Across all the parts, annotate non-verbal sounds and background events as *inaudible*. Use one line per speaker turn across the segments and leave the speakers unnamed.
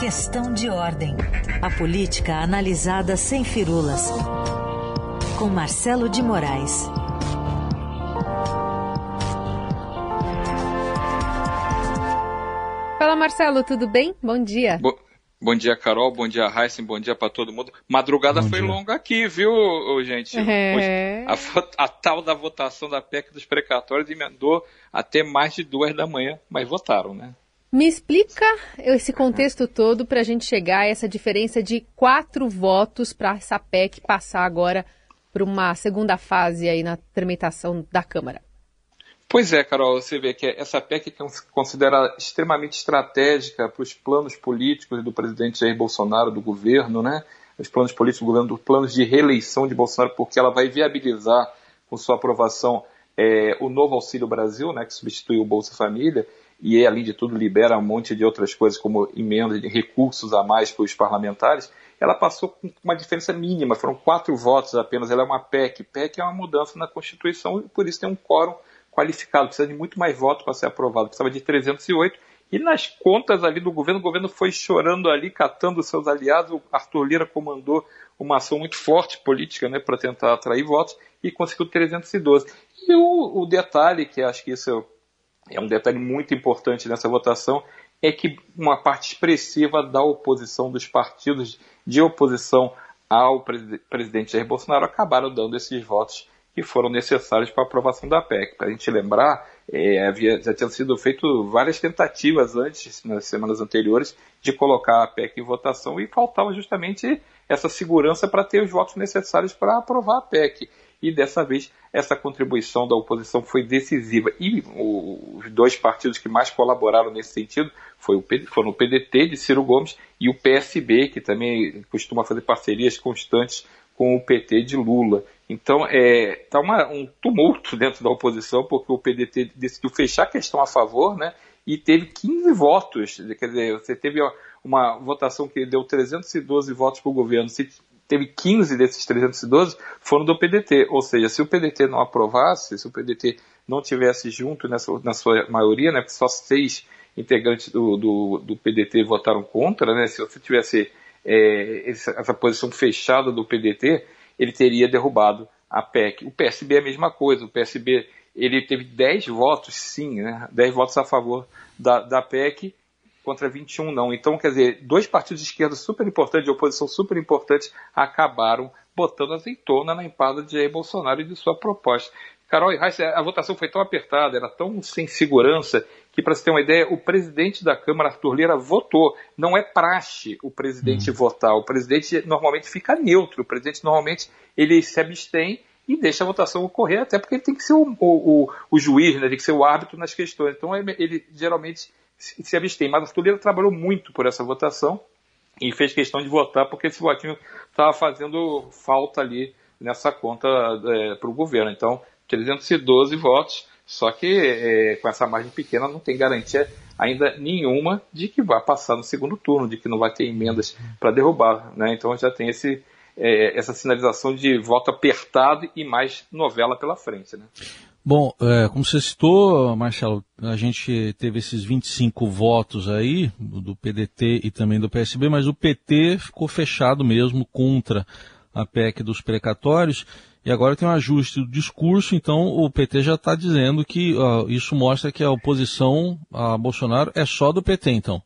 Questão de ordem. A política analisada sem firulas. Com Marcelo de Moraes.
Fala Marcelo, tudo bem? Bom dia.
Bo bom dia, Carol. Bom dia, Heisen. Bom dia para todo mundo. Madrugada bom foi dia. longa aqui, viu, gente? É... A, a, tal da votação da PEC dos precatórios emendou até mais de duas da manhã, mas votaram, né?
Me explica esse contexto todo para a gente chegar a essa diferença de quatro votos para essa PEC passar agora para uma segunda fase aí na tramitação da Câmara.
Pois é, Carol, você vê que essa PEC é considerada extremamente estratégica para os planos políticos do presidente Jair Bolsonaro, do governo, né? Os planos políticos do governo, os planos de reeleição de Bolsonaro, porque ela vai viabilizar, com sua aprovação, é, o novo Auxílio Brasil, né, que substituiu o Bolsa Família, e, além de tudo, libera um monte de outras coisas, como emendas recursos a mais para os parlamentares, ela passou com uma diferença mínima, foram quatro votos apenas, ela é uma PEC. PEC é uma mudança na Constituição e por isso tem um quórum qualificado, precisa de muito mais votos para ser aprovado, precisava de 308, e nas contas ali do governo, o governo foi chorando ali, catando seus aliados, o Arthur Lira comandou uma ação muito forte política né, para tentar atrair votos e conseguiu 312. E o, o detalhe, que acho que isso é um detalhe muito importante nessa votação, é que uma parte expressiva da oposição, dos partidos de oposição ao presidente Jair Bolsonaro, acabaram dando esses votos que foram necessários para a aprovação da PEC. Para a gente lembrar, é, havia, já tinham sido feitas várias tentativas antes, nas semanas anteriores, de colocar a PEC em votação e faltava justamente essa segurança para ter os votos necessários para aprovar a PEC. E dessa vez essa contribuição da oposição foi decisiva. E os dois partidos que mais colaboraram nesse sentido foi o, foram o PDT de Ciro Gomes e o PSB, que também costuma fazer parcerias constantes com o PT de Lula. Então, está é, tá um tumulto dentro da oposição, porque o PDT decidiu fechar a questão a favor, né? E teve 15 votos. Quer dizer, você teve uma votação que deu 312 votos para o governo. Se teve 15 desses 312 foram do PDT. Ou seja, se o PDT não aprovasse, se o PDT não tivesse junto nessa, na sua maioria, né? Só seis integrantes do, do, do PDT votaram contra, né? Se você tivesse é, essa posição fechada do PDT, ele teria derrubado a PEC. O PSB é a mesma coisa, o PSB ele teve 10 votos, sim, né, 10 votos a favor da, da PEC contra 21 não. Então, quer dizer, dois partidos de esquerda super importantes, de oposição super importantes, acabaram botando azeitona na empada de Jair Bolsonaro e de sua proposta. Carol e Reis, a votação foi tão apertada, era tão sem segurança, que, para você ter uma ideia, o presidente da Câmara, Arthur Lira, votou. Não é praxe o presidente hum. votar. O presidente normalmente fica neutro. O presidente normalmente ele se abstém e deixa a votação ocorrer, até porque ele tem que ser o, o, o juiz, né? tem que ser o árbitro nas questões. Então ele geralmente se, abstém. Mas Arthur Lira trabalhou muito por essa votação e fez questão de votar porque esse votinho estava fazendo falta ali nessa conta é, para o governo. Então, 312 votos só que é, com essa margem pequena não tem garantia ainda nenhuma de que vai passar no segundo turno, de que não vai ter emendas para derrubar. Né? Então já tem esse, é, essa sinalização de voto apertado e mais novela pela frente. Né?
Bom, é, como você citou, Marcelo, a gente teve esses 25 votos aí, do PDT e também do PSB, mas o PT ficou fechado mesmo contra a PEC dos precatórios. E agora tem um ajuste do discurso, então o PT já está dizendo que uh, isso mostra que a oposição a Bolsonaro é só do PT, então.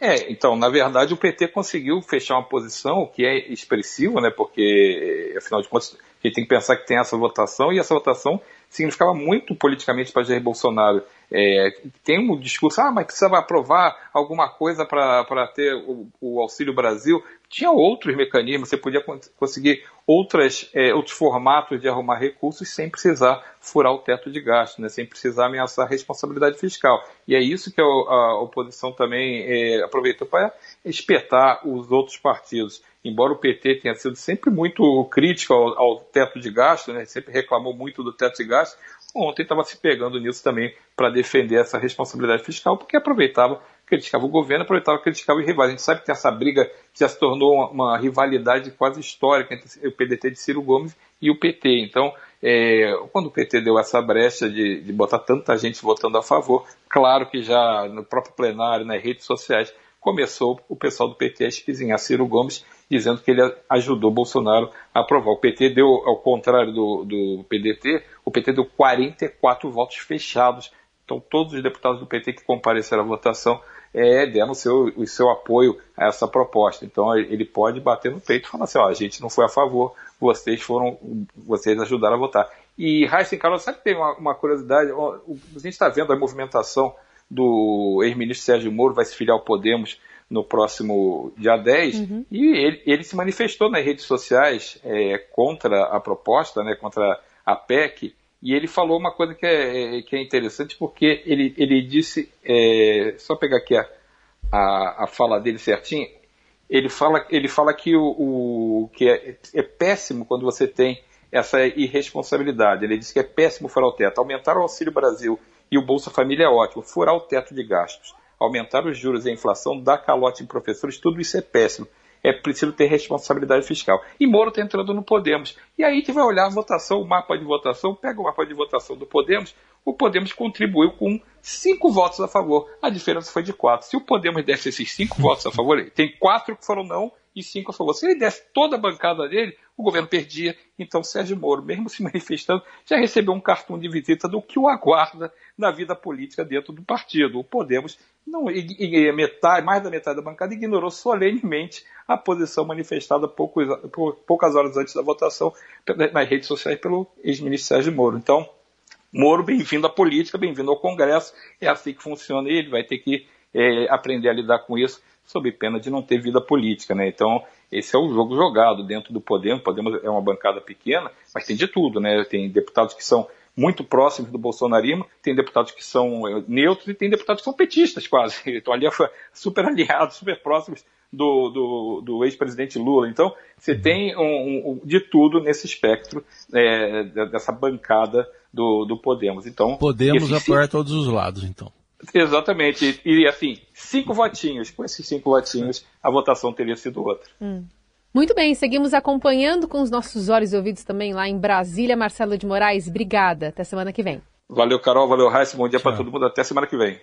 É, então, na verdade, o PT conseguiu fechar uma posição que é expressiva, né? Porque, afinal de contas, a gente tem que pensar que tem essa votação, e essa votação significava muito politicamente para Jair Bolsonaro. É, tem um discurso, ah, mas precisava aprovar alguma coisa para ter o, o, Auxílio Brasil. Tinha outros mecanismos, você podia conseguir outras, é, outros formatos de arrumar recursos sem precisar furar o teto de gasto, né, sem precisar ameaçar a responsabilidade fiscal. E é isso que a, a oposição também é, aproveitou para espetar os outros partidos. Embora o PT tenha sido sempre muito crítico ao, ao teto de gasto, né, sempre reclamou muito do teto de gasto, ontem estava se pegando nisso também para defender essa responsabilidade fiscal, porque aproveitava, criticava o governo, aproveitava, criticava os rivais. A gente sabe que essa briga já se tornou uma, uma rivalidade quase histórica entre o PDT de Ciro Gomes e o PT. Então, é, quando o PT deu essa brecha de, de botar tanta gente votando a favor, claro que já no próprio plenário, nas redes sociais, começou o pessoal do PT a espizinhar Ciro Gomes, dizendo que ele ajudou Bolsonaro a aprovar. O PT deu, ao contrário do, do PDT, o PT deu 44 votos fechados. Então, todos os deputados do PT que compareceram à votação é, deram o seu, o seu apoio a essa proposta. Então, ele pode bater no peito e falar assim: a gente não foi a favor, vocês foram, vocês ajudaram a votar. E Raíssa Carlos, sabe que tem uma, uma curiosidade? A gente está vendo a movimentação do ex-ministro Sérgio Moro, vai se filiar ao Podemos no próximo dia 10, uhum. e ele, ele, se manifestou nas redes sociais é, contra a proposta, né, contra a PEC, e ele falou uma coisa que é, é que é interessante, porque ele, ele disse, é, só pegar aqui a, a, a, fala dele certinho, ele fala, ele fala que, o, o que é, é péssimo quando você tem essa irresponsabilidade. Ele disse que é péssimo furar o teto. Aumentar o Auxílio Brasil e o Bolsa Família é ótimo. Furar o teto de gastos, aumentar os juros e a inflação, dar calote em professores, tudo isso é péssimo. É preciso ter responsabilidade fiscal. E Moro está entrando no Podemos. E aí que vai olhar a votação, o mapa de votação, pega o mapa de votação do Podemos, o Podemos contribuiu com cinco votos a favor. A diferença foi de quatro. Se o Podemos desse esses cinco votos a favor, tem quatro que foram não e cinco a favor. Se ele desse toda a bancada dele, o governo perdia. Então, Sérgio Moro, mesmo se *laughs* manifestando, já recebeu um cartão de visita do que o aguarda na vida política dentro do partido. O Podemos, não, e, e metade, mais da metade da bancada, ignorou solenemente a posição manifestada poucos, poucas horas antes da votação nas redes sociais pelo ex-ministro Sérgio Moro. Então, Moro, bem-vindo à política, bem-vindo ao Congresso. É assim que funciona e ele vai ter que é, aprender a lidar com isso, sob pena de não ter vida política. Né? Então, esse é o jogo jogado dentro do Podemos. Podemos é uma bancada pequena, mas tem de tudo. Né? Tem deputados que são muito próximos do bolsonarismo, tem deputados que são é, neutros e tem deputados que são petistas quase. *laughs* Então, ali é super aliados, super próximos do, do, do ex-presidente Lula. Então, você uhum. tem um, um, de tudo nesse espectro é, dessa bancada do, do Podemos. Então,
Podemos apoiar todos os lados, então. *laughs*
Exatamente. E assim, cinco votinhos. Com esses cinco votinhos, a votação teria sido outra.
Hum. Muito bem, seguimos acompanhando com os nossos olhos e ouvidos também lá em Brasília. Marcelo de Moraes, obrigada. Até semana que vem.
Valeu, Carol. Valeu, Raíssa. Bom dia para todo mundo. Até semana que vem.